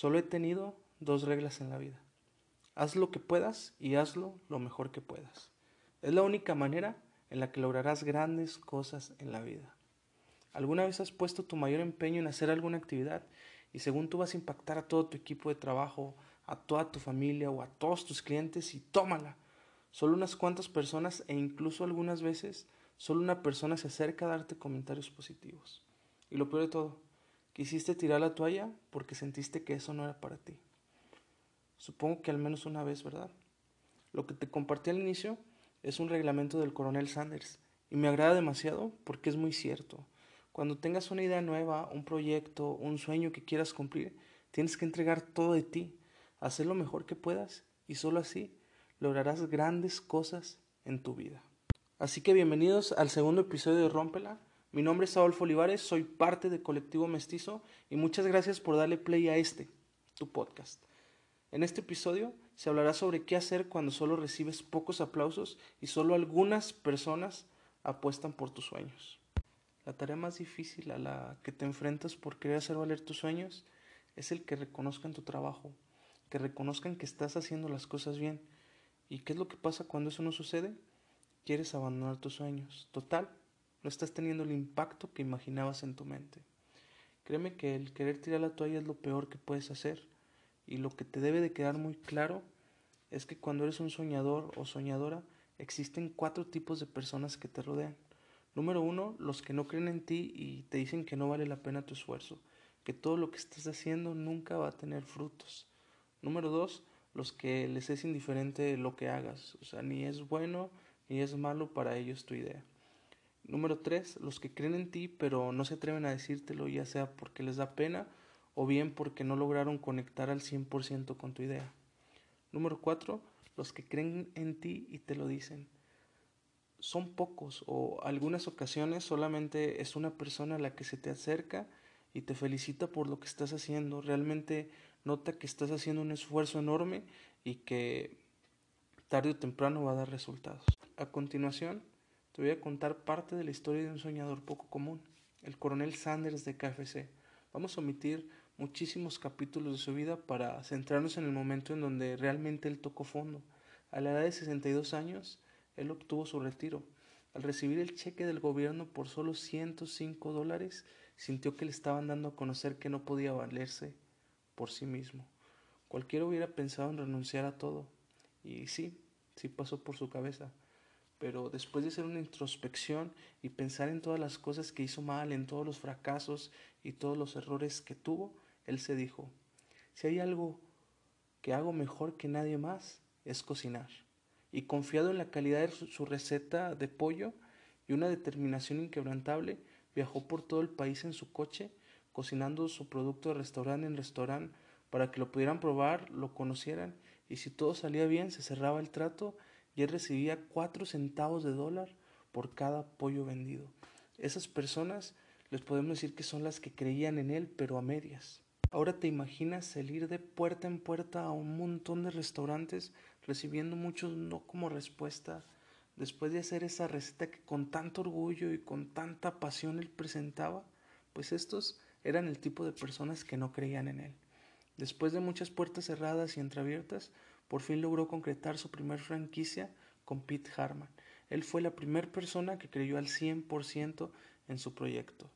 Solo he tenido dos reglas en la vida. Haz lo que puedas y hazlo lo mejor que puedas. Es la única manera en la que lograrás grandes cosas en la vida. ¿Alguna vez has puesto tu mayor empeño en hacer alguna actividad y según tú vas a impactar a todo tu equipo de trabajo, a toda tu familia o a todos tus clientes y tómala? Solo unas cuantas personas e incluso algunas veces solo una persona se acerca a darte comentarios positivos. Y lo peor de todo, quisiste tirar la toalla porque sentiste que eso no era para ti. Supongo que al menos una vez, ¿verdad? Lo que te compartí al inicio es un reglamento del coronel Sanders y me agrada demasiado porque es muy cierto. Cuando tengas una idea nueva, un proyecto, un sueño que quieras cumplir, tienes que entregar todo de ti, hacer lo mejor que puedas y solo así lograrás grandes cosas en tu vida. Así que bienvenidos al segundo episodio de Rómpela. Mi nombre es Adolfo Olivares, soy parte de Colectivo Mestizo y muchas gracias por darle play a este, tu podcast. En este episodio se hablará sobre qué hacer cuando solo recibes pocos aplausos y solo algunas personas apuestan por tus sueños. La tarea más difícil a la que te enfrentas por querer hacer valer tus sueños es el que reconozcan tu trabajo, que reconozcan que estás haciendo las cosas bien. ¿Y qué es lo que pasa cuando eso no sucede? Quieres abandonar tus sueños. Total, no estás teniendo el impacto que imaginabas en tu mente. Créeme que el querer tirar la toalla es lo peor que puedes hacer y lo que te debe de quedar muy claro es que cuando eres un soñador o soñadora, existen cuatro tipos de personas que te rodean. Número uno, los que no creen en ti y te dicen que no vale la pena tu esfuerzo, que todo lo que estás haciendo nunca va a tener frutos. Número dos, los que les es indiferente lo que hagas, o sea, ni es bueno ni es malo para ellos tu idea. Número tres, los que creen en ti pero no se atreven a decírtelo, ya sea porque les da pena o bien porque no lograron conectar al 100% con tu idea. Número 4. Los que creen en ti y te lo dicen. Son pocos o algunas ocasiones solamente es una persona a la que se te acerca y te felicita por lo que estás haciendo. Realmente nota que estás haciendo un esfuerzo enorme y que tarde o temprano va a dar resultados. A continuación, te voy a contar parte de la historia de un soñador poco común, el coronel Sanders de KFC. Vamos a omitir muchísimos capítulos de su vida para centrarnos en el momento en donde realmente él tocó fondo. A la edad de 62 años, él obtuvo su retiro. Al recibir el cheque del gobierno por solo 105 dólares, sintió que le estaban dando a conocer que no podía valerse por sí mismo. Cualquiera hubiera pensado en renunciar a todo. Y sí, sí pasó por su cabeza. Pero después de hacer una introspección y pensar en todas las cosas que hizo mal, en todos los fracasos y todos los errores que tuvo, él se dijo, si hay algo que hago mejor que nadie más, es cocinar. Y confiado en la calidad de su receta de pollo y una determinación inquebrantable, viajó por todo el país en su coche, cocinando su producto de restaurante en restaurante para que lo pudieran probar, lo conocieran y si todo salía bien se cerraba el trato y él recibía cuatro centavos de dólar por cada pollo vendido. Esas personas les podemos decir que son las que creían en él, pero a medias. Ahora te imaginas salir de puerta en puerta a un montón de restaurantes recibiendo muchos no como respuesta después de hacer esa receta que con tanto orgullo y con tanta pasión él presentaba, pues estos eran el tipo de personas que no creían en él. Después de muchas puertas cerradas y entreabiertas, por fin logró concretar su primer franquicia con Pete Harman. Él fue la primera persona que creyó al 100% en su proyecto.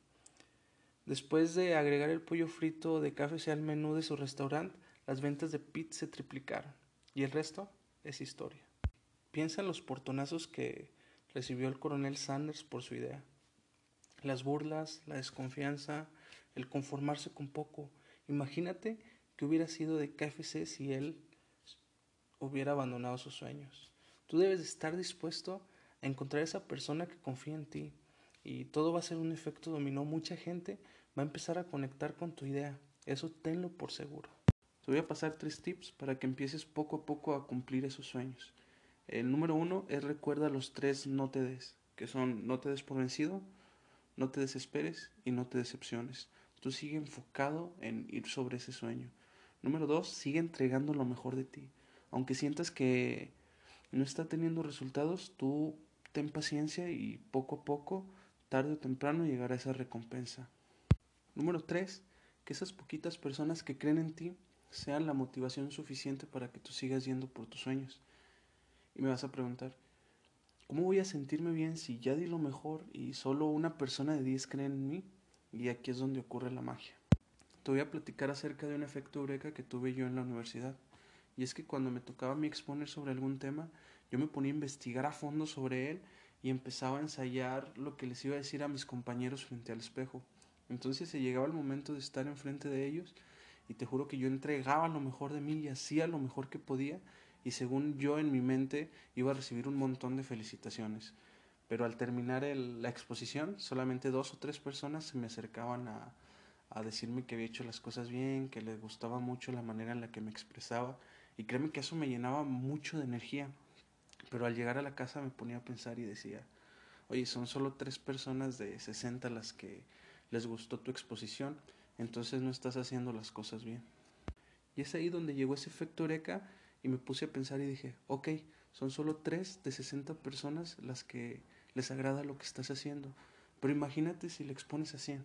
Después de agregar el pollo frito de KFC al menú de su restaurante, las ventas de Pete se triplicaron. Y el resto es historia. Piensa en los portonazos que recibió el coronel Sanders por su idea. Las burlas, la desconfianza, el conformarse con poco. Imagínate que hubiera sido de KFC si él hubiera abandonado sus sueños. Tú debes estar dispuesto a encontrar esa persona que confía en ti, y todo va a ser un efecto dominó. Mucha gente va a empezar a conectar con tu idea. Eso tenlo por seguro. Te voy a pasar tres tips para que empieces poco a poco a cumplir esos sueños. El número uno es recuerda los tres no te des, que son no te des por vencido, no te desesperes y no te decepciones. Tú sigue enfocado en ir sobre ese sueño. Número dos, sigue entregando lo mejor de ti. Aunque sientas que no está teniendo resultados, tú ten paciencia y poco a poco tarde o temprano llegará esa recompensa. Número 3. Que esas poquitas personas que creen en ti sean la motivación suficiente para que tú sigas yendo por tus sueños. Y me vas a preguntar, ¿cómo voy a sentirme bien si ya di lo mejor y solo una persona de 10 cree en mí? Y aquí es donde ocurre la magia. Te voy a platicar acerca de un efecto eureka que tuve yo en la universidad. Y es que cuando me tocaba a mí exponer sobre algún tema, yo me ponía a investigar a fondo sobre él y empezaba a ensayar lo que les iba a decir a mis compañeros frente al espejo. Entonces se llegaba el momento de estar enfrente de ellos y te juro que yo entregaba lo mejor de mí y hacía lo mejor que podía y según yo en mi mente iba a recibir un montón de felicitaciones. Pero al terminar la exposición, solamente dos o tres personas se me acercaban a, a decirme que había hecho las cosas bien, que les gustaba mucho la manera en la que me expresaba y créeme que eso me llenaba mucho de energía. Pero al llegar a la casa me ponía a pensar y decía, oye, son solo tres personas de 60 las que les gustó tu exposición, entonces no estás haciendo las cosas bien. Y es ahí donde llegó ese efecto Eureka y me puse a pensar y dije, ok, son solo tres de 60 personas las que les agrada lo que estás haciendo, pero imagínate si le expones a 100,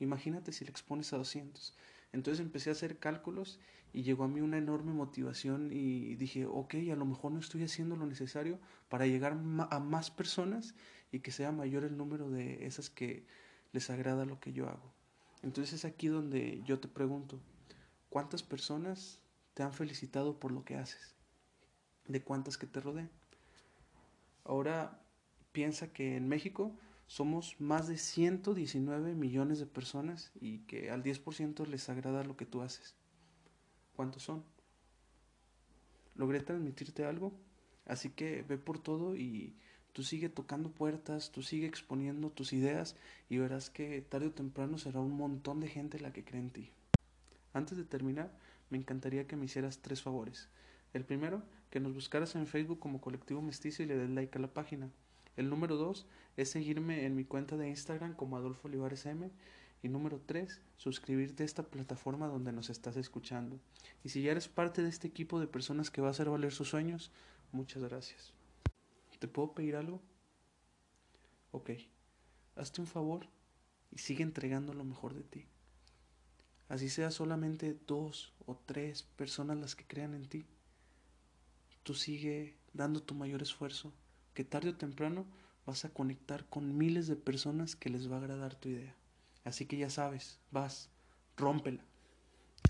imagínate si le expones a 200. Entonces empecé a hacer cálculos y llegó a mí una enorme motivación y dije, ok, a lo mejor no estoy haciendo lo necesario para llegar a más personas y que sea mayor el número de esas que les agrada lo que yo hago. Entonces es aquí donde yo te pregunto, ¿cuántas personas te han felicitado por lo que haces? ¿De cuántas que te rodean? Ahora piensa que en México somos más de 119 millones de personas y que al 10% les agrada lo que tú haces. ¿Cuántos son? ¿Logré transmitirte algo? Así que ve por todo y tú sigue tocando puertas, tú sigue exponiendo tus ideas y verás que tarde o temprano será un montón de gente la que cree en ti. Antes de terminar, me encantaría que me hicieras tres favores. El primero, que nos buscaras en Facebook como Colectivo Mestizo y le des like a la página. El número dos es seguirme en mi cuenta de Instagram como Adolfo Olivares M. Y número tres, suscribirte a esta plataforma donde nos estás escuchando. Y si ya eres parte de este equipo de personas que va a hacer valer sus sueños, muchas gracias. ¿Te puedo pedir algo? Ok, hazte un favor y sigue entregando lo mejor de ti. Así sea solamente dos o tres personas las que crean en ti. Tú sigue dando tu mayor esfuerzo que tarde o temprano vas a conectar con miles de personas que les va a agradar tu idea. Así que ya sabes, vas, rómpela.